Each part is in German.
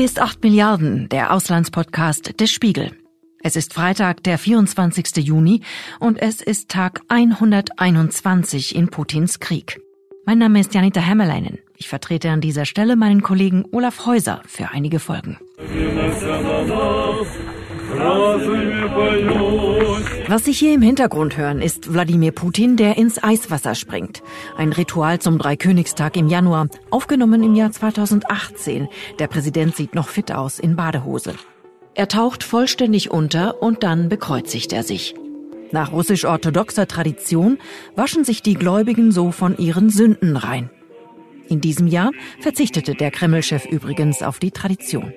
Hier ist 8 Milliarden, der Auslandspodcast des Spiegel. Es ist Freitag, der 24. Juni und es ist Tag 121 in Putins Krieg. Mein Name ist Janita Hämmerleinen. Ich vertrete an dieser Stelle meinen Kollegen Olaf Häuser für einige Folgen. Was Sie hier im Hintergrund hören, ist Wladimir Putin, der ins Eiswasser springt. Ein Ritual zum Dreikönigstag im Januar, aufgenommen im Jahr 2018. Der Präsident sieht noch fit aus in Badehose. Er taucht vollständig unter und dann bekreuzigt er sich. Nach russisch-orthodoxer Tradition waschen sich die Gläubigen so von ihren Sünden rein. In diesem Jahr verzichtete der Kreml-Chef übrigens auf die Tradition.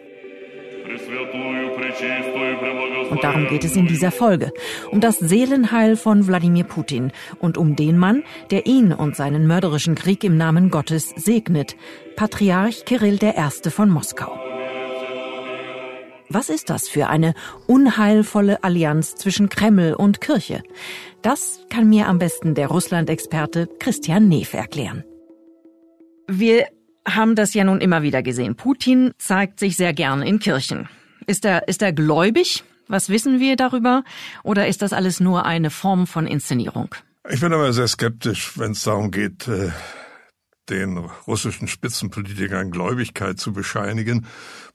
Und darum geht es in dieser Folge. Um das Seelenheil von Wladimir Putin und um den Mann, der ihn und seinen mörderischen Krieg im Namen Gottes segnet. Patriarch Kirill I. von Moskau. Was ist das für eine unheilvolle Allianz zwischen Kreml und Kirche? Das kann mir am besten der Russland-Experte Christian Neff erklären. Wir haben das ja nun immer wieder gesehen. Putin zeigt sich sehr gern in Kirchen. Ist er, ist er gläubig? Was wissen wir darüber? Oder ist das alles nur eine Form von Inszenierung? Ich bin aber sehr skeptisch, wenn es darum geht, äh, den russischen Spitzenpolitikern Gläubigkeit zu bescheinigen.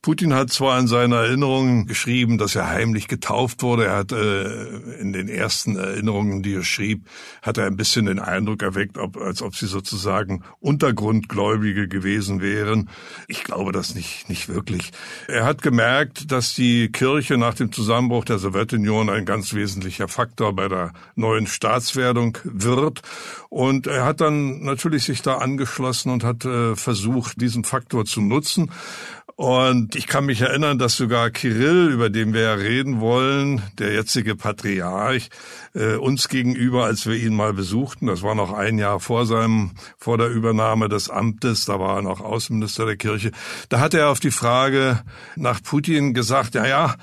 Putin hat zwar in seiner Erinnerungen geschrieben, dass er heimlich getauft wurde. Er hat äh, in den ersten Erinnerungen, die er schrieb, hat er ein bisschen den Eindruck erweckt, ob, als ob sie sozusagen Untergrundgläubige gewesen wären. Ich glaube das nicht, nicht wirklich. Er hat gemerkt, dass die Kirche nach dem Zusammenbruch der Sowjetunion ein ganz wesentlicher Faktor bei der neuen Staatswerdung wird. Und er hat dann natürlich sich da angeschlossen und hat äh, versucht, diesen Faktor zu nutzen. Und ich kann mich erinnern, dass sogar Kirill, über den wir ja reden wollen, der jetzige Patriarch, äh, uns gegenüber, als wir ihn mal besuchten, das war noch ein Jahr vor seinem, vor der Übernahme des Amtes, da war er noch Außenminister der Kirche, da hat er auf die Frage nach Putin gesagt, ja, ja,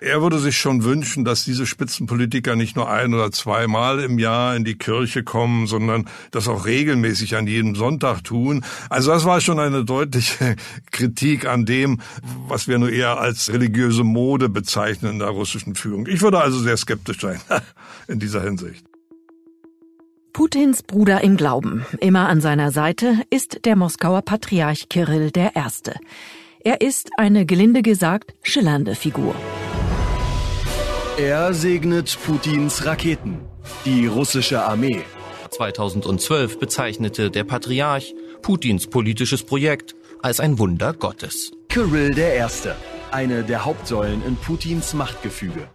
er würde sich schon wünschen, dass diese Spitzenpolitiker nicht nur ein oder zweimal im Jahr in die Kirche kommen, sondern das auch regelmäßig an jedem Sonntag tun. Also das war schon eine deutliche Kritik an dem, was wir nur eher als religiöse Mode bezeichnen in der russischen Führung. Ich würde also sehr skeptisch sein in dieser Hinsicht. Putins Bruder im Glauben, immer an seiner Seite, ist der Moskauer Patriarch Kirill I. Er ist eine gelinde gesagt schillernde Figur. Er segnet Putins Raketen, die russische Armee. 2012 bezeichnete der Patriarch Putins politisches Projekt als ein Wunder Gottes. Kirill I., eine der Hauptsäulen in Putins Machtgefüge.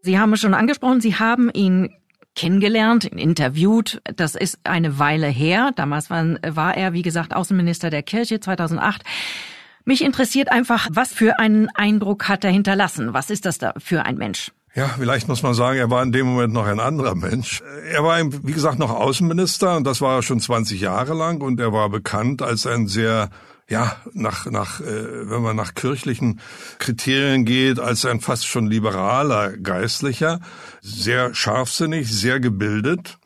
Sie haben es schon angesprochen, Sie haben ihn kennengelernt, ihn interviewt. Das ist eine Weile her. Damals war, war er, wie gesagt, Außenminister der Kirche 2008. Mich interessiert einfach, was für einen Eindruck hat er hinterlassen? Was ist das da für ein Mensch? Ja, vielleicht muss man sagen, er war in dem Moment noch ein anderer Mensch. Er war, wie gesagt, noch Außenminister und das war er schon 20 Jahre lang und er war bekannt als ein sehr ja, nach, nach, äh, wenn man nach kirchlichen Kriterien geht, als ein fast schon liberaler Geistlicher, sehr scharfsinnig, sehr gebildet.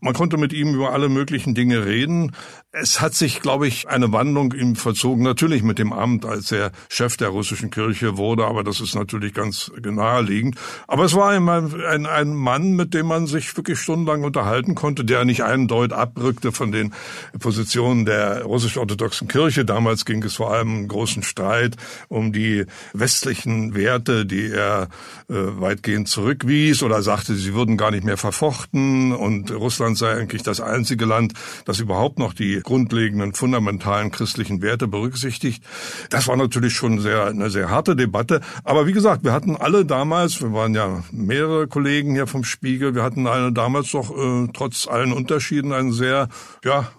Man konnte mit ihm über alle möglichen Dinge reden. Es hat sich, glaube ich, eine Wandlung ihm vollzogen, natürlich mit dem Amt, als er Chef der russischen Kirche wurde, aber das ist natürlich ganz naheliegend. Aber es war immer ein, ein Mann, mit dem man sich wirklich stundenlang unterhalten konnte, der nicht einen Deut abrückte von den Positionen der russisch-orthodoxen Kirche. Damals ging es vor allem einen großen Streit um die westlichen Werte, die er äh, weitgehend zurückwies oder sagte, sie würden gar nicht mehr verfochten und Russland sei eigentlich das einzige Land, das überhaupt noch die grundlegenden, fundamentalen christlichen Werte berücksichtigt. Das war natürlich schon sehr, eine sehr harte Debatte. Aber wie gesagt, wir hatten alle damals, wir waren ja mehrere Kollegen hier vom Spiegel, wir hatten alle damals doch äh, trotz allen Unterschieden einen sehr, ja,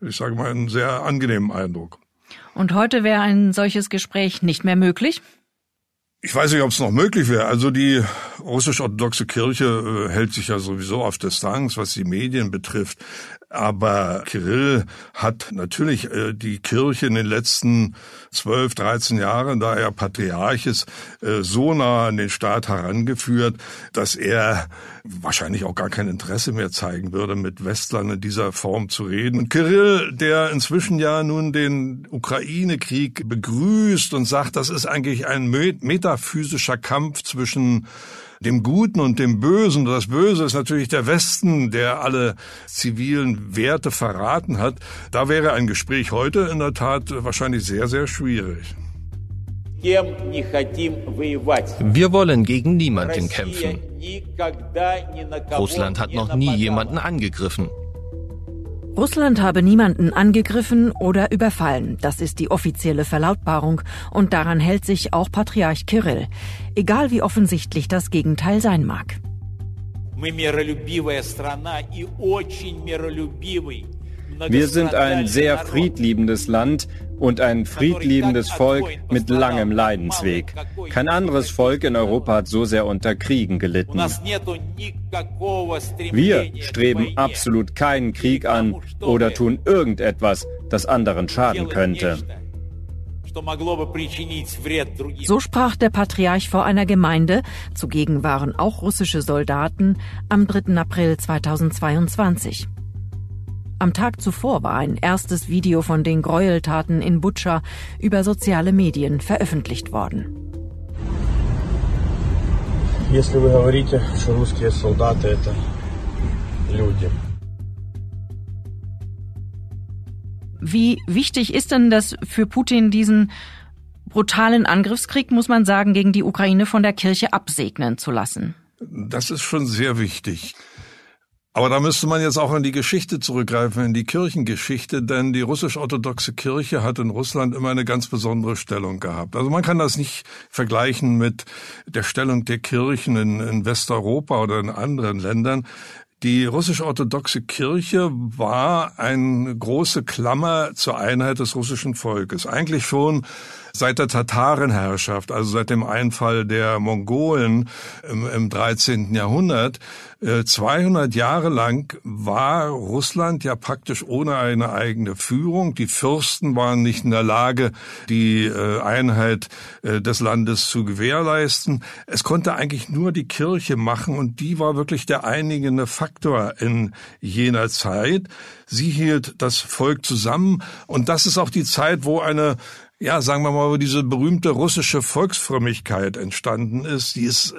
ich sage mal, einen sehr angenehmen Eindruck. Und heute wäre ein solches Gespräch nicht mehr möglich? Ich weiß nicht, ob es noch möglich wäre. Also die russisch-orthodoxe Kirche äh, hält sich ja sowieso auf Distanz, was die Medien betrifft. Aber Kirill hat natürlich äh, die Kirche in den letzten zwölf, dreizehn Jahren, da er Patriarch ist, äh, so nah an den Staat herangeführt, dass er wahrscheinlich auch gar kein Interesse mehr zeigen würde, mit Westlern in dieser Form zu reden. Und Kirill, der inzwischen ja nun den Ukraine-Krieg begrüßt und sagt, das ist eigentlich ein metaphysischer Kampf zwischen dem Guten und dem Bösen. Das Böse ist natürlich der Westen, der alle zivilen Werte verraten hat. Da wäre ein Gespräch heute in der Tat wahrscheinlich sehr, sehr schwierig. Wir wollen gegen niemanden kämpfen. Russland hat noch nie jemanden angegriffen. Russland habe niemanden angegriffen oder überfallen. Das ist die offizielle Verlautbarung und daran hält sich auch Patriarch Kirill, egal wie offensichtlich das Gegenteil sein mag. Wir sind ein sehr friedliebendes Land und ein friedliebendes Volk mit langem Leidensweg. Kein anderes Volk in Europa hat so sehr unter Kriegen gelitten. Wir streben absolut keinen Krieg an oder tun irgendetwas, das anderen schaden könnte. So sprach der Patriarch vor einer Gemeinde, zugegen waren auch russische Soldaten, am 3. April 2022. Am Tag zuvor war ein erstes Video von den Gräueltaten in Butscha über soziale Medien veröffentlicht worden. Wie wichtig ist denn das für Putin, diesen brutalen Angriffskrieg, muss man sagen, gegen die Ukraine von der Kirche absegnen zu lassen? Das ist schon sehr wichtig. Aber da müsste man jetzt auch in die Geschichte zurückgreifen, in die Kirchengeschichte, denn die russisch-orthodoxe Kirche hat in Russland immer eine ganz besondere Stellung gehabt. Also man kann das nicht vergleichen mit der Stellung der Kirchen in, in Westeuropa oder in anderen Ländern. Die russisch-orthodoxe Kirche war eine große Klammer zur Einheit des russischen Volkes. Eigentlich schon seit der Tatarenherrschaft, also seit dem Einfall der Mongolen im, im 13. Jahrhundert, 200 äh, Jahre lang war Russland ja praktisch ohne eine eigene Führung. Die Fürsten waren nicht in der Lage, die äh, Einheit äh, des Landes zu gewährleisten. Es konnte eigentlich nur die Kirche machen und die war wirklich der einigende Faktor in jener Zeit. Sie hielt das Volk zusammen und das ist auch die Zeit, wo eine ja, sagen wir mal, wo diese berühmte russische Volksfrömmigkeit entstanden ist, die ist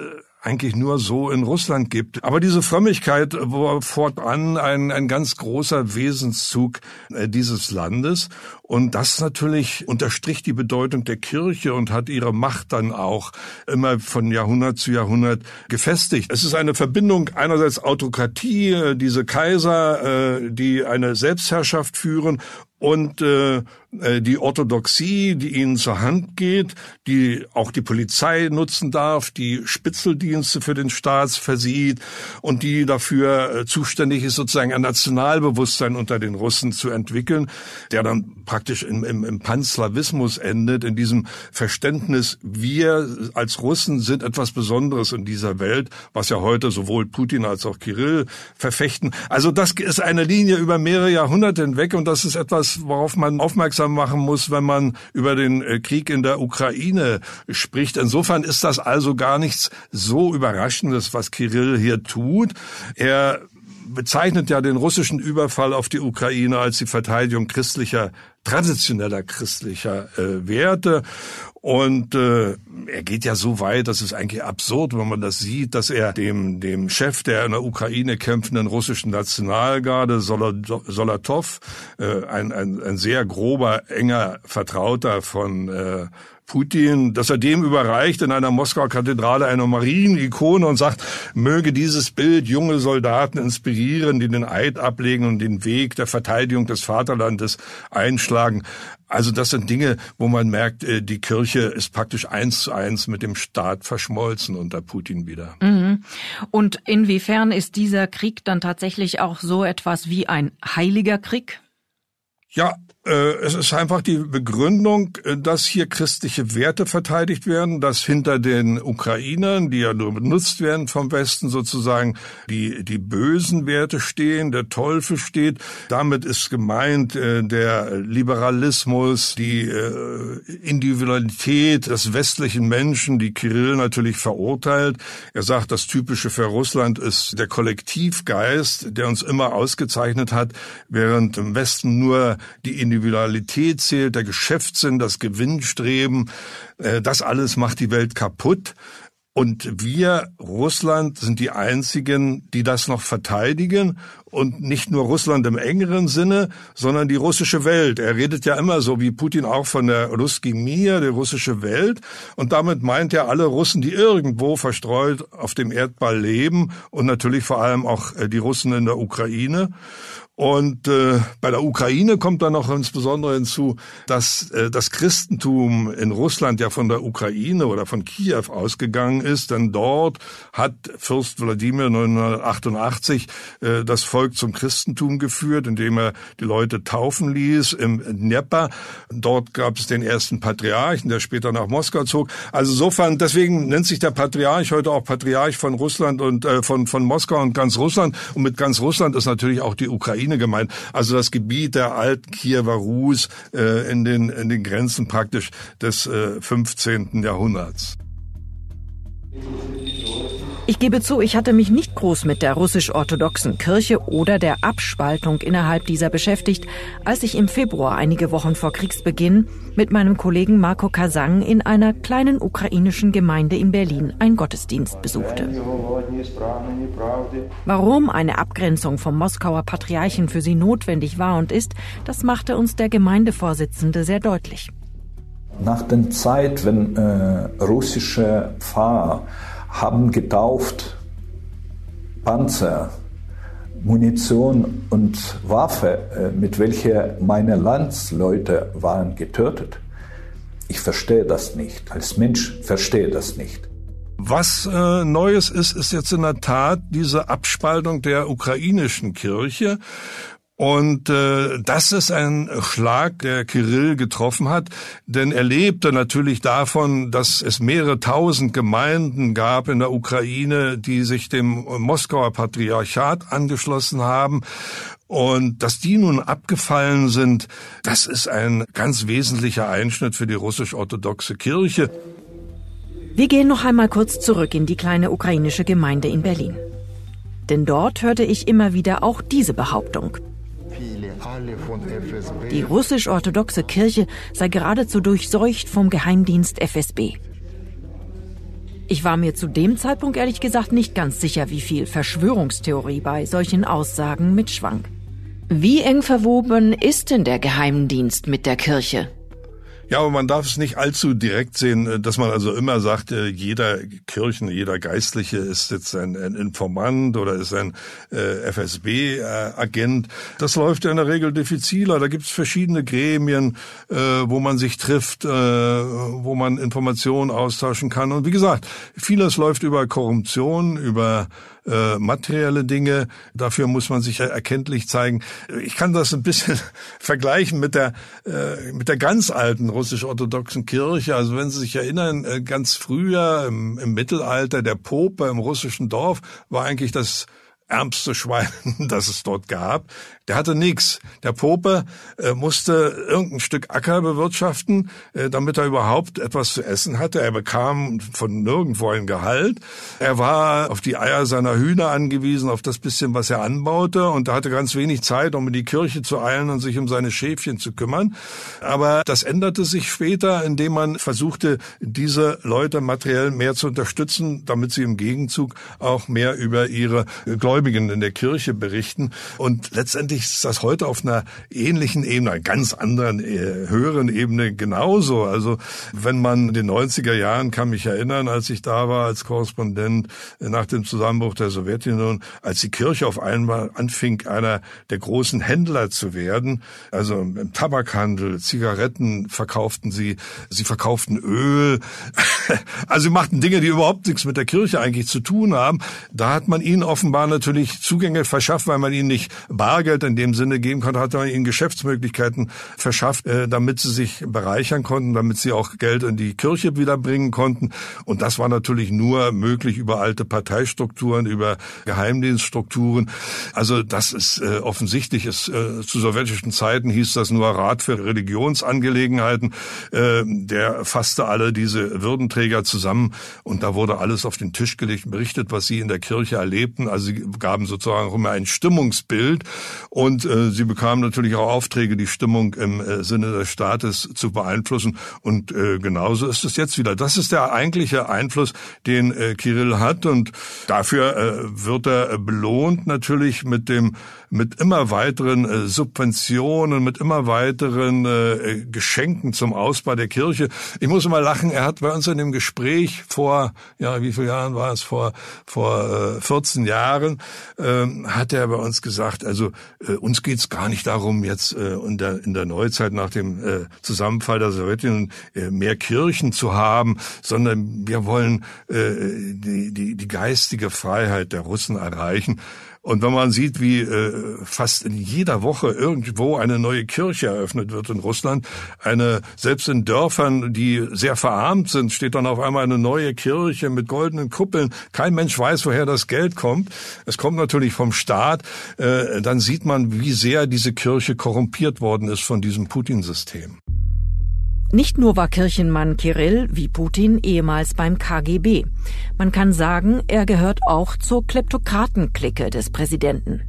eigentlich nur so in Russland gibt. Aber diese Frömmigkeit war fortan ein, ein ganz großer Wesenszug äh, dieses Landes. Und das natürlich unterstrich die Bedeutung der Kirche und hat ihre Macht dann auch immer von Jahrhundert zu Jahrhundert gefestigt. Es ist eine Verbindung einerseits Autokratie, äh, diese Kaiser, äh, die eine Selbstherrschaft führen und äh, äh, die Orthodoxie, die ihnen zur Hand geht, die auch die Polizei nutzen darf, die Spitzeldienste für den Staat versieht und die dafür zuständig ist, sozusagen ein Nationalbewusstsein unter den Russen zu entwickeln, der dann praktisch im, im, im Panslawismus endet, in diesem Verständnis, wir als Russen sind etwas Besonderes in dieser Welt, was ja heute sowohl Putin als auch Kirill verfechten. Also das ist eine Linie über mehrere Jahrhunderte hinweg und das ist etwas, worauf man aufmerksam machen muss, wenn man über den äh, Krieg in der Ukraine spricht. Insofern ist das also gar nichts so Überraschendes, was Kirill hier tut. Er bezeichnet ja den russischen Überfall auf die Ukraine als die Verteidigung christlicher, traditioneller christlicher äh, Werte. Und äh, er geht ja so weit, das ist eigentlich absurd, wenn man das sieht, dass er dem, dem Chef der in der Ukraine kämpfenden russischen Nationalgarde, Solatov, äh, ein, ein, ein sehr grober, enger Vertrauter von äh, Putin, dass er dem überreicht in einer Moskauer Kathedrale eine Marienikone und sagt, möge dieses Bild junge Soldaten inspirieren, die den Eid ablegen und den Weg der Verteidigung des Vaterlandes einschlagen. Also das sind Dinge, wo man merkt, äh, die Kirche ist praktisch eins zu eins mit dem Staat verschmolzen unter Putin wieder. Mhm. Und inwiefern ist dieser Krieg dann tatsächlich auch so etwas wie ein heiliger Krieg? Ja, es ist einfach die Begründung, äh, dass hier christliche Werte verteidigt werden, dass hinter den Ukrainern, die ja nur benutzt werden vom Westen sozusagen, die, die bösen Werte stehen, der Teufel steht. Damit ist gemeint äh, der Liberalismus, die Individualität des westlichen Menschen, die Kirill natürlich verurteilt. Er sagt, das Typische für Russland ist der Kollektivgeist, der uns immer ausgezeichnet hat, während im Westen nur die Individualität zählt, der Geschäftssinn, das Gewinnstreben. Äh, das alles macht die Welt kaputt. Und wir, Russland, sind die Einzigen, die das noch verteidigen. Und nicht nur Russland im engeren Sinne, sondern die russische Welt. Er redet ja immer so wie Putin auch von der Ruski Mir, der russische Welt. Und damit meint er alle Russen, die irgendwo verstreut auf dem Erdball leben. Und natürlich vor allem auch äh, die Russen in der Ukraine. Und äh, bei der Ukraine kommt dann noch insbesondere hinzu, dass äh, das Christentum in Russland ja von der Ukraine oder von Kiew ausgegangen ist, denn dort hat Fürst Wladimir 1988 äh, das Volk zum Christentum geführt, indem er die Leute taufen ließ im Dnieper. Dort gab es den ersten Patriarchen, der später nach Moskau zog. Also insofern, deswegen nennt sich der Patriarch heute auch Patriarch von Russland und äh, von von Moskau und ganz Russland. Und mit ganz Russland ist natürlich auch die Ukraine Ukraine gemeint, also das Gebiet der alten Kiewer Rus äh, in, den, in den Grenzen praktisch des äh, 15. Jahrhunderts. Ich gebe zu, ich hatte mich nicht groß mit der russisch-orthodoxen Kirche oder der Abspaltung innerhalb dieser beschäftigt, als ich im Februar einige Wochen vor Kriegsbeginn mit meinem Kollegen Marco Kasang in einer kleinen ukrainischen Gemeinde in Berlin einen Gottesdienst besuchte. Warum eine Abgrenzung vom Moskauer Patriarchen für sie notwendig war und ist, das machte uns der Gemeindevorsitzende sehr deutlich. Nach der Zeit, wenn äh, russische Pfarrer haben getauft Panzer, Munition und Waffe, äh, mit welcher meine Landsleute waren getötet. Ich verstehe das nicht. Als Mensch verstehe das nicht. Was äh, Neues ist, ist jetzt in der Tat diese Abspaltung der ukrainischen Kirche. Und äh, das ist ein Schlag, der Kirill getroffen hat, denn er lebte natürlich davon, dass es mehrere tausend Gemeinden gab in der Ukraine, die sich dem Moskauer Patriarchat angeschlossen haben. Und dass die nun abgefallen sind, das ist ein ganz wesentlicher Einschnitt für die russisch-orthodoxe Kirche. Wir gehen noch einmal kurz zurück in die kleine ukrainische Gemeinde in Berlin. Denn dort hörte ich immer wieder auch diese Behauptung. Die russisch-orthodoxe Kirche sei geradezu durchseucht vom Geheimdienst FSB. Ich war mir zu dem Zeitpunkt ehrlich gesagt nicht ganz sicher, wie viel Verschwörungstheorie bei solchen Aussagen mitschwang. Wie eng verwoben ist denn der Geheimdienst mit der Kirche? Ja, aber man darf es nicht allzu direkt sehen, äh, dass man also immer sagt, äh, jeder Kirchen, jeder Geistliche ist jetzt ein, ein Informant oder ist ein äh, FSB-Agent. Das läuft ja in der Regel diffiziler. Da gibt es verschiedene Gremien, äh, wo man sich trifft, äh, wo man Informationen austauschen kann. Und wie gesagt, vieles läuft über Korruption, über äh, materielle Dinge. Dafür muss man sich erkenntlich zeigen. Ich kann das ein bisschen vergleichen mit der äh, mit der ganz alten russisch-orthodoxen Kirche. Also wenn Sie sich erinnern, äh, ganz früher im, im Mittelalter der Pope im russischen Dorf war eigentlich das ärmste Schwein, das es dort gab. Der hatte nichts. Der Pope äh, musste irgendein Stück Acker bewirtschaften, äh, damit er überhaupt etwas zu essen hatte. Er bekam von nirgendwo ein Gehalt. Er war auf die Eier seiner Hühner angewiesen, auf das bisschen, was er anbaute. Und er hatte ganz wenig Zeit, um in die Kirche zu eilen und sich um seine Schäfchen zu kümmern. Aber das änderte sich später, indem man versuchte, diese Leute materiell mehr zu unterstützen, damit sie im Gegenzug auch mehr über ihre Gläubigen in der Kirche berichten. Und letztendlich ist das heute auf einer ähnlichen Ebene, einer ganz anderen, äh, höheren Ebene genauso. Also wenn man in den 90er Jahren, kann mich erinnern, als ich da war als Korrespondent äh, nach dem Zusammenbruch der Sowjetunion, als die Kirche auf einmal anfing, einer der großen Händler zu werden, also im Tabakhandel, Zigaretten verkauften sie, sie verkauften Öl, also sie machten Dinge, die überhaupt nichts mit der Kirche eigentlich zu tun haben. Da hat man ihnen offenbar eine natürlich Zugänge verschafft, weil man ihnen nicht Bargeld in dem Sinne geben konnte, hat man ihnen Geschäftsmöglichkeiten verschafft, äh, damit sie sich bereichern konnten, damit sie auch Geld in die Kirche wiederbringen konnten. Und das war natürlich nur möglich über alte Parteistrukturen, über Geheimdienststrukturen. Also das ist äh, offensichtlich. Ist, äh, zu sowjetischen Zeiten hieß das nur Rat für Religionsangelegenheiten. Äh, der fasste alle diese Würdenträger zusammen und da wurde alles auf den Tisch gelegt, berichtet, was sie in der Kirche erlebten. Also sie gaben sozusagen auch immer ein Stimmungsbild und äh, sie bekamen natürlich auch Aufträge, die Stimmung im äh, Sinne des Staates zu beeinflussen. Und äh, genauso ist es jetzt wieder. Das ist der eigentliche Einfluss, den äh, Kirill hat und dafür äh, wird er belohnt natürlich mit dem mit immer weiteren äh, Subventionen, mit immer weiteren äh, Geschenken zum Ausbau der Kirche. Ich muss immer lachen, er hat bei uns in dem Gespräch vor, ja, wie viele Jahren war es, vor, vor äh, 14 Jahren, äh, hat er bei uns gesagt, also äh, uns geht's gar nicht darum, jetzt äh, in, der, Neuzeit nach dem äh, Zusammenfall der Sowjetunion äh, mehr Kirchen zu haben, sondern wir wollen äh, die, die, die geistige Freiheit der Russen erreichen. Und wenn man sieht, wie äh, fast in jeder Woche irgendwo eine neue Kirche eröffnet wird in Russland, eine selbst in Dörfern, die sehr verarmt sind, steht dann auf einmal eine neue Kirche mit goldenen Kuppeln. Kein Mensch weiß, woher das Geld kommt. Es kommt natürlich vom Staat. Äh, dann sieht man, wie sehr diese Kirche korrumpiert worden ist von diesem Putin-System. Nicht nur war Kirchenmann Kirill wie Putin ehemals beim KGB. Man kann sagen, er gehört auch zur Kleptokratenklicke des Präsidenten.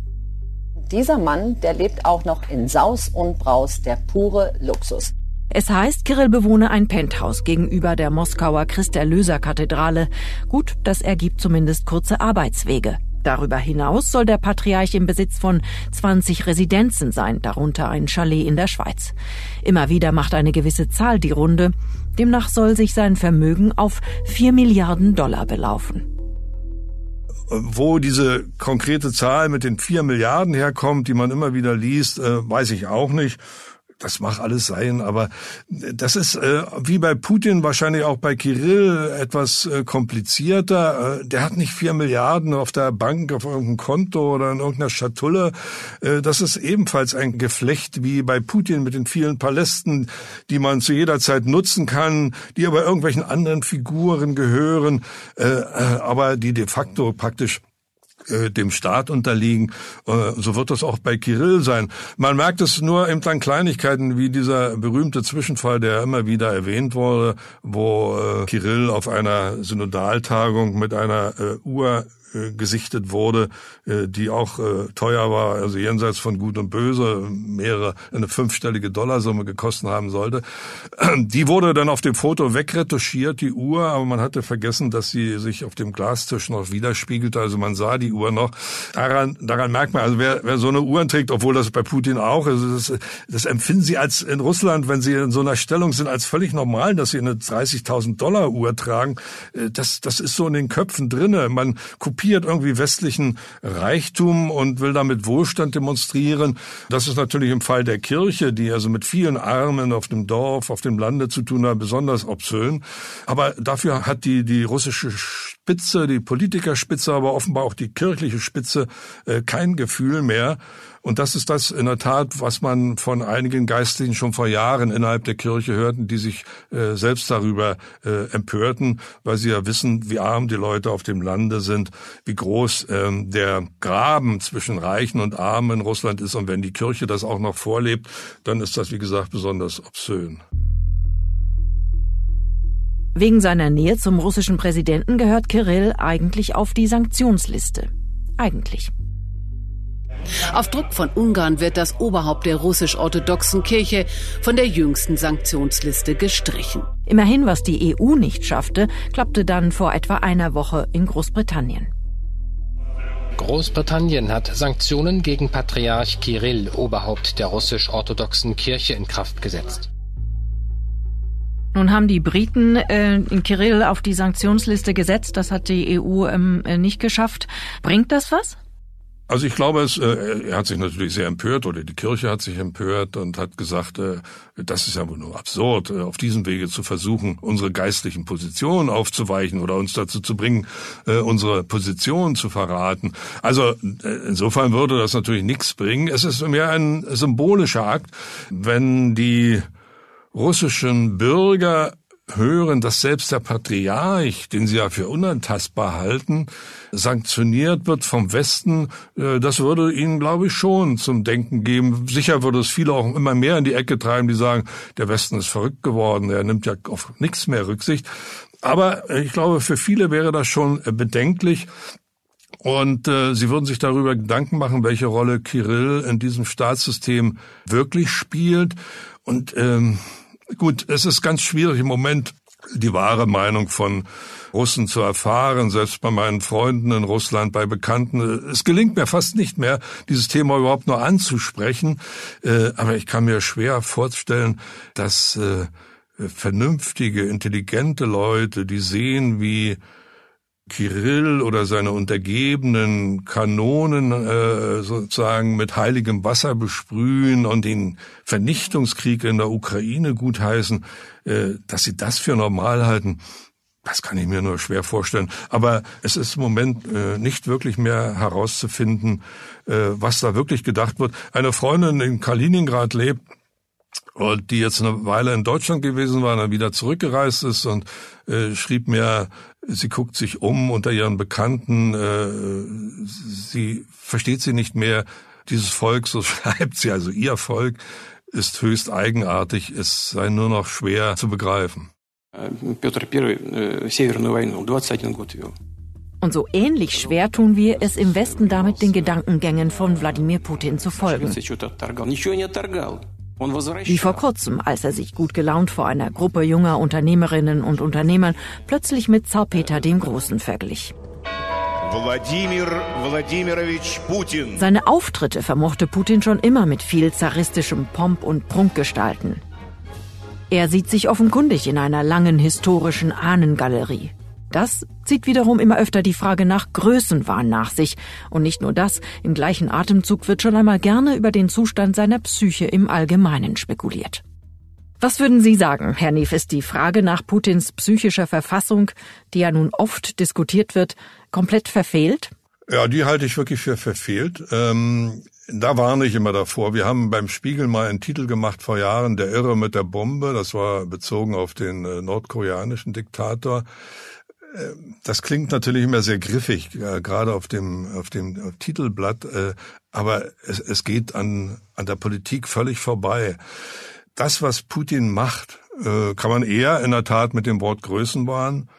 Dieser Mann, der lebt auch noch in Saus und Braus, der pure Luxus. Es heißt, Kirill bewohne ein Penthouse gegenüber der Moskauer Christ-Erlöser-Kathedrale. Gut, das ergibt zumindest kurze Arbeitswege. Darüber hinaus soll der Patriarch im Besitz von 20 Residenzen sein, darunter ein Chalet in der Schweiz. Immer wieder macht eine gewisse Zahl die Runde. Demnach soll sich sein Vermögen auf 4 Milliarden Dollar belaufen. Wo diese konkrete Zahl mit den 4 Milliarden herkommt, die man immer wieder liest, äh, weiß ich auch nicht das mag alles sein, aber das ist äh, wie bei Putin wahrscheinlich auch bei Kirill etwas äh, komplizierter. Äh, der hat nicht vier Milliarden auf der Bank, auf irgendeinem Konto oder in irgendeiner Schatulle. Äh, das ist ebenfalls ein Geflecht wie bei Putin mit den vielen Palästen, die man zu jeder Zeit nutzen kann, die aber irgendwelchen anderen Figuren gehören, äh, äh aber die de facto praktisch äh, dem Staat unterliegen. Äh, so wird das auch bei Kirill sein. Man merkt es nur eben an Kleinigkeiten wie dieser berühmte Zwischenfall, der immer wieder erwähnt wurde, wo äh, Kirill auf einer Synodaltagung mit einer Uhr äh, gesichtet wurde, äh, die auch äh, teuer war, also jenseits von Gut und Böse, mehrere, eine fünfstellige Dollarsumme gekostet haben sollte. Die wurde dann auf dem Foto wegretuschiert, die Uhr, aber man hatte vergessen, dass sie sich auf dem Glastisch noch widerspiegelte, also man sah die Uhr noch. Daran, daran merkt man, also wer, wer so eine Uhr trägt, obwohl das bei Putin auch ist, das, das empfinden sie als in Russland, wenn sie in so einer Stellung sind, als völlig normal, dass sie eine 30.000 Dollar Uhr tragen. Das, das ist so in den Köpfen drinne. Man kopiert kopiert irgendwie westlichen Reichtum und will damit Wohlstand demonstrieren. Das ist natürlich im Fall der Kirche, die also mit vielen Armen auf dem Dorf, auf dem Lande zu tun hat, besonders obszön. Aber dafür hat die, die russische Spitze, die Politikerspitze, aber offenbar auch die kirchliche Spitze äh, kein Gefühl mehr. Und das ist das in der Tat, was man von einigen Geistlichen schon vor Jahren innerhalb der Kirche hörten, die sich äh, selbst darüber äh, empörten, weil sie ja wissen, wie arm die Leute auf dem Lande sind, wie groß ähm, der Graben zwischen Reichen und Armen in Russland ist. Und wenn die Kirche das auch noch vorlebt, dann ist das, wie gesagt, besonders obszön. Wegen seiner Nähe zum russischen Präsidenten gehört Kirill eigentlich auf die Sanktionsliste. Eigentlich. Auf Druck von Ungarn wird das Oberhaupt der russisch-orthodoxen Kirche von der jüngsten Sanktionsliste gestrichen. Immerhin, was die EU nicht schaffte, klappte dann vor etwa einer Woche in Großbritannien. Großbritannien hat Sanktionen gegen Patriarch Kirill, Oberhaupt der russisch-orthodoxen Kirche, in Kraft gesetzt. Nun haben die Briten äh, Kirill auf die Sanktionsliste gesetzt. Das hat die EU ähm, äh, nicht geschafft. Bringt das was? Also ich glaube, es, äh, er hat sich natürlich sehr empört oder die Kirche hat sich empört und hat gesagt, äh, das ist ja wohl nur absurd, äh, auf diesem Wege zu versuchen, unsere geistlichen Positionen aufzuweichen oder uns dazu zu bringen, äh, unsere Position zu verraten. Also äh, insofern würde das natürlich nichts bringen. Es ist mehr ein symbolischer Akt, wenn die russischen Bürger hören, dass selbst der Patriarch, den sie ja für unantastbar halten, sanktioniert wird vom Westen, äh, das würde ihnen, glaube ich, schon zum Denken geben. Sicher würde es viele auch immer mehr in die Ecke treiben, die sagen, der Westen ist verrückt geworden, er nimmt ja auf nichts mehr Rücksicht. Aber ich glaube, für viele wäre das schon bedenklich. Und äh, sie würden sich darüber Gedanken machen, welche Rolle Kirill in diesem Staatssystem wirklich spielt. Und ähm, Gut, es ist ganz schwierig im Moment die wahre Meinung von Russen zu erfahren, selbst bei meinen Freunden in Russland, bei Bekannten. Es gelingt mir fast nicht mehr, dieses Thema überhaupt nur anzusprechen. Äh, aber ich kann mir schwer vorstellen, dass äh, vernünftige, intelligente Leute, die sehen, wie Kirill oder seine Untergebenen Kanonen äh, sozusagen mit heiligem Wasser besprühen und den Vernichtungskrieg in der Ukraine gutheißen, äh, dass sie das für normal halten, das kann ich mir nur schwer vorstellen. Aber es ist im Moment äh, nicht wirklich mehr herauszufinden, äh, was da wirklich gedacht wird. Eine Freundin in Kaliningrad lebt, und die jetzt eine Weile in Deutschland gewesen war, dann wieder zurückgereist ist und äh, schrieb mir, sie guckt sich um unter ihren Bekannten, äh, sie versteht sie nicht mehr. Dieses Volk, so schreibt sie, also ihr Volk, ist höchst eigenartig, es sei nur noch schwer zu begreifen. Петр I Северную войну 21 год вел. Und so ähnlich schwer tun wir es im Westen damit, den Gedankengängen von Wladimir Putin zu folgen. Wie vor kurzem, als er sich gut gelaunt vor einer Gruppe junger Unternehmerinnen und Unternehmern plötzlich mit Zar Peter dem Großen verglich. Wladimir Wladimirovich Putin. Seine Auftritte vermochte Putin schon immer mit viel zaristischem Pomp und Prunk gestalten. Er sieht sich offenkundig in einer langen historischen Ahnengalerie. Das zieht wiederum immer öfter die Frage nach Größenwahn nach sich. Und nicht nur das, im gleichen Atemzug wird schon einmal gerne über den Zustand seiner Psyche im Allgemeinen spekuliert. Was würden Sie sagen, Herr Neef, ist die Frage nach Putins psychischer Verfassung, die ja nun oft diskutiert wird, komplett verfehlt? Ja, die halte ich wirklich für verfehlt. Ähm, da warne ich immer davor. Wir haben beim Spiegel mal einen Titel gemacht vor Jahren, Der Irre mit der Bombe. Das war bezogen auf den äh, nordkoreanischen Diktator das klingt natürlich immer sehr griffig, gerade auf dem, auf dem Titelblatt, äh, aber es, es geht an, an der Politik völlig vorbei. Das, was Putin macht, äh, kann man eher in der Tat mit dem Wort Größenwahn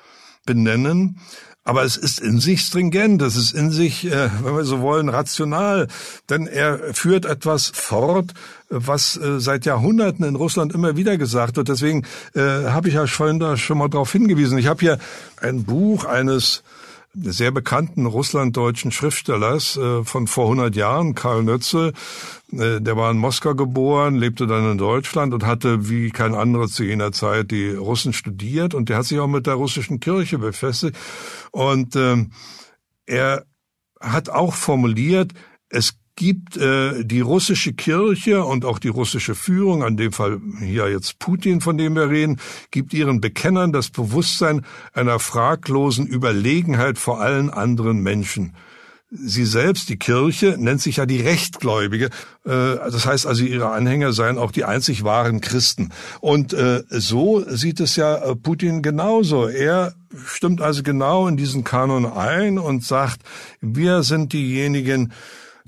benennen. Aber es ist in sich stringent, es ist in sich, äh, wenn wir so wollen, rational. Denn er führt etwas fort, was äh, seit Jahrhunderten in Russland immer wieder gesagt wird. Deswegen äh, habe ich ja vorhin da schon mal darauf hingewiesen. Ich habe hier ein Buch eines sehr bekannten russlanddeutschen Schriftstellers äh, von vor 100 Jahren, Karl Nötzel. Äh, der war in Moskau geboren, lebte dann in Deutschland und hatte wie kein anderer zu jener Zeit die Russen studiert und der hat sich auch mit der russischen Kirche befestigt. Und äh, er hat auch formuliert, es gibt äh, die russische Kirche und auch die russische Führung, an dem Fall hier jetzt Putin, von dem wir reden, gibt ihren Bekennern das Bewusstsein einer fraglosen Überlegenheit vor allen anderen Menschen. Sie selbst, die Kirche, nennt sich ja die Rechtgläubige. Äh, das heißt also, ihre Anhänger seien auch die einzig wahren Christen. Und äh, so sieht es ja äh, Putin genauso. Er stimmt also genau in diesen Kanon ein und sagt, wir sind diejenigen,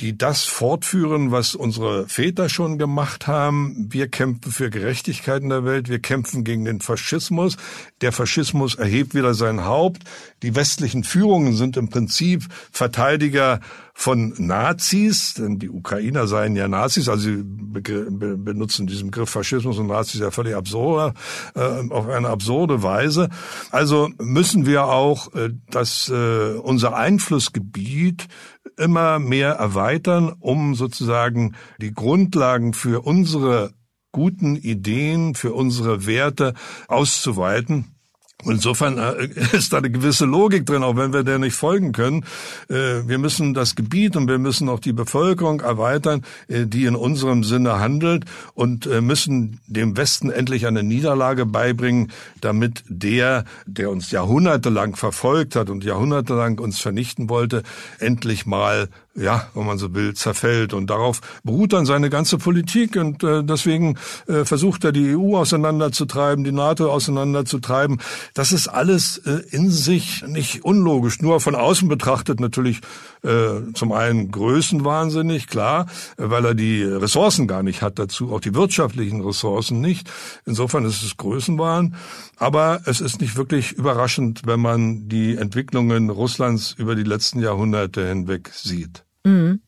die das fortführen, was unsere Väter schon gemacht haben. Wir kämpfen für Gerechtigkeit in der Welt, wir kämpfen gegen den Faschismus. Der Faschismus erhebt wieder sein Haupt. Die westlichen Führungen sind im Prinzip Verteidiger von Nazis, denn die Ukrainer seien ja Nazis, also sie benutzen diesen Begriff Faschismus und Nazis ja völlig absurd, äh, auf eine absurde Weise. Also müssen wir auch äh, das, äh, unser Einflussgebiet immer mehr erweitern, um sozusagen die Grundlagen für unsere guten Ideen, für unsere Werte auszuweiten. Insofern äh, ist da eine gewisse Logik drin, auch wenn wir der nicht folgen können. Äh, wir müssen das Gebiet und wir müssen auch die Bevölkerung erweitern, äh, die in unserem Sinne handelt und müssen dem Westen endlich eine Niederlage beibringen, damit der, der uns jahrhundertelang verfolgt hat und jahrhundertelang uns vernichten wollte, endlich mal ja, wenn man so will, zerfällt. Und darauf beruht dann seine ganze Politik. Und äh, deswegen äh, versucht er, die EU auseinanderzutreiben, die NATO auseinanderzutreiben. Das ist alles äh, in sich nicht unlogisch. Nur von außen betrachtet natürlich äh, zum einen größenwahnsinnig, klar, weil er die Ressourcen gar nicht hat dazu, auch die wirtschaftlichen Ressourcen nicht. Insofern ist es Größenwahn. Aber es ist nicht wirklich überraschend, wenn man die Entwicklungen Russlands über die letzten Jahrhunderte hinweg sieht. Mhm.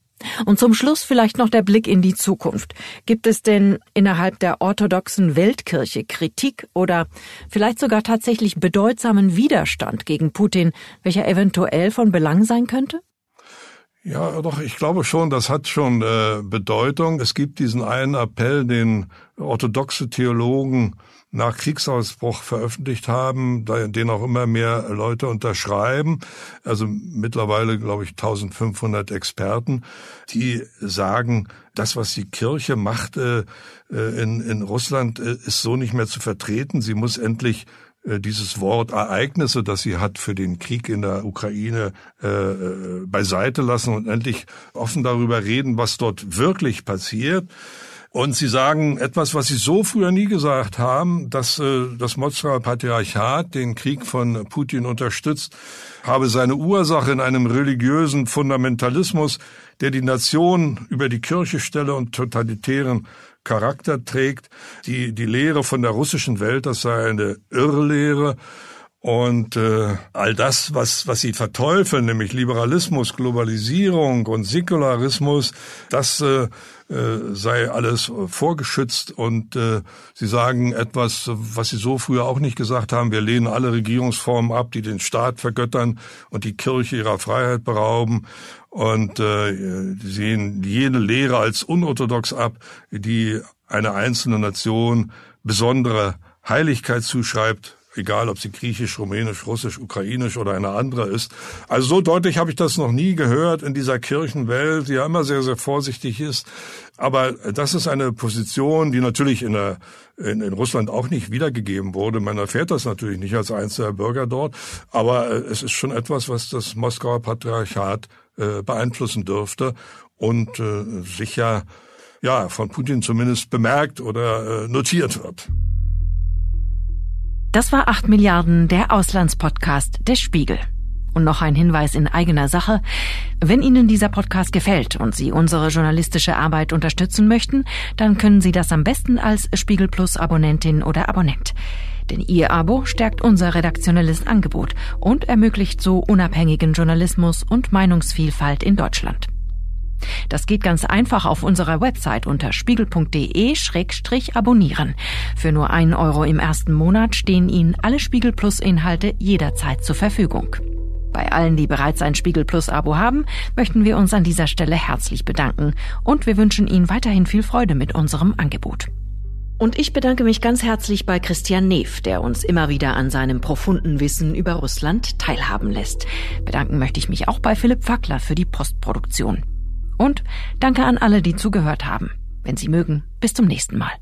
Und zum Schluss vielleicht noch der Blick in die Zukunft. Gibt es denn innerhalb der orthodoxen Weltkirche Kritik oder vielleicht sogar tatsächlich bedeutsamen Widerstand gegen Putin, welcher eventuell von Belang sein könnte? Ja, doch, ich glaube schon, das hat schon äh, Bedeutung. Es gibt diesen einen Appell, den orthodoxe Theologen nach Kriegsausbruch veröffentlicht haben, den auch immer mehr Leute unterschreiben. Also mittlerweile, glaube ich, 1500 Experten, die sagen, das, was die Kirche macht äh, äh, in, in Russland, äh, ist so nicht mehr zu vertreten. Sie muss endlich dieses Wort Ereignisse, das sie hat für den Krieg in der Ukraine, beiseite lassen und endlich offen darüber reden, was dort wirklich passiert. Und sie sagen etwas, was sie so früher nie gesagt haben, dass äh, das Moskauer Patriarchat den Krieg von Putin unterstützt, habe seine Ursache in einem religiösen Fundamentalismus, der die Nation über die Kirche stelle und totalitären Charakter trägt. Die, die Lehre von der russischen Welt, das sei eine Irrlehre. Und äh, all das, was, was sie verteufeln, nämlich Liberalismus, Globalisierung und Säkularismus, das äh, äh, sei alles vorgeschützt und äh, sie sagen etwas, was sie so früher auch nicht gesagt haben. Wir lehnen alle Regierungsformen ab, die den Staat vergöttern und die Kirche ihrer Freiheit berauben und äh, sehen jede Lehre als unorthodox ab, die eine einzelne Nation besondere Heiligkeit zuschreibt, egal ob sie griechisch, rumänisch, russisch, ukrainisch oder eine andere ist. Also so deutlich habe ich das noch nie gehört in dieser Kirchenwelt, die ja immer sehr, sehr vorsichtig ist. Aber das ist eine Position, die natürlich in, der, in, in Russland auch nicht wiedergegeben wurde. Man erfährt das natürlich nicht als einzelner Bürger dort, aber äh, es ist schon etwas, was das Moskauer Patriarchat äh, beeinflussen dürfte und äh, sicher ja von Putin zumindest bemerkt oder äh, notiert wird. Das war 8 Milliarden, der Auslandspodcast der Spiegel. Und noch ein Hinweis in eigener Sache. Wenn Ihnen dieser Podcast gefällt und Sie unsere journalistische Arbeit unterstützen möchten, dann können Sie das am besten als Spiegel Plus Abonnentin oder Abonnent. Denn Ihr Abo stärkt unser redaktionelles Angebot und ermöglicht so unabhängigen Journalismus und Meinungsvielfalt in Deutschland. Das geht ganz einfach auf unserer Website unter spiegel.de-abonnieren. Für nur einen Euro im ersten Monat stehen Ihnen alle Spiegel Plus Inhalte jederzeit zur Verfügung. Bei allen, die bereits ein Spiegel Plus Abo haben, möchten wir uns an dieser Stelle herzlich bedanken und wir wünschen Ihnen weiterhin viel Freude mit unserem Angebot. Und ich bedanke mich ganz herzlich bei Christian Neff, der uns immer wieder an seinem profunden Wissen über Russland teilhaben lässt. Bedanken möchte ich mich auch bei Philipp Fackler für die Postproduktion. Und danke an alle, die zugehört haben. Wenn Sie mögen, bis zum nächsten Mal.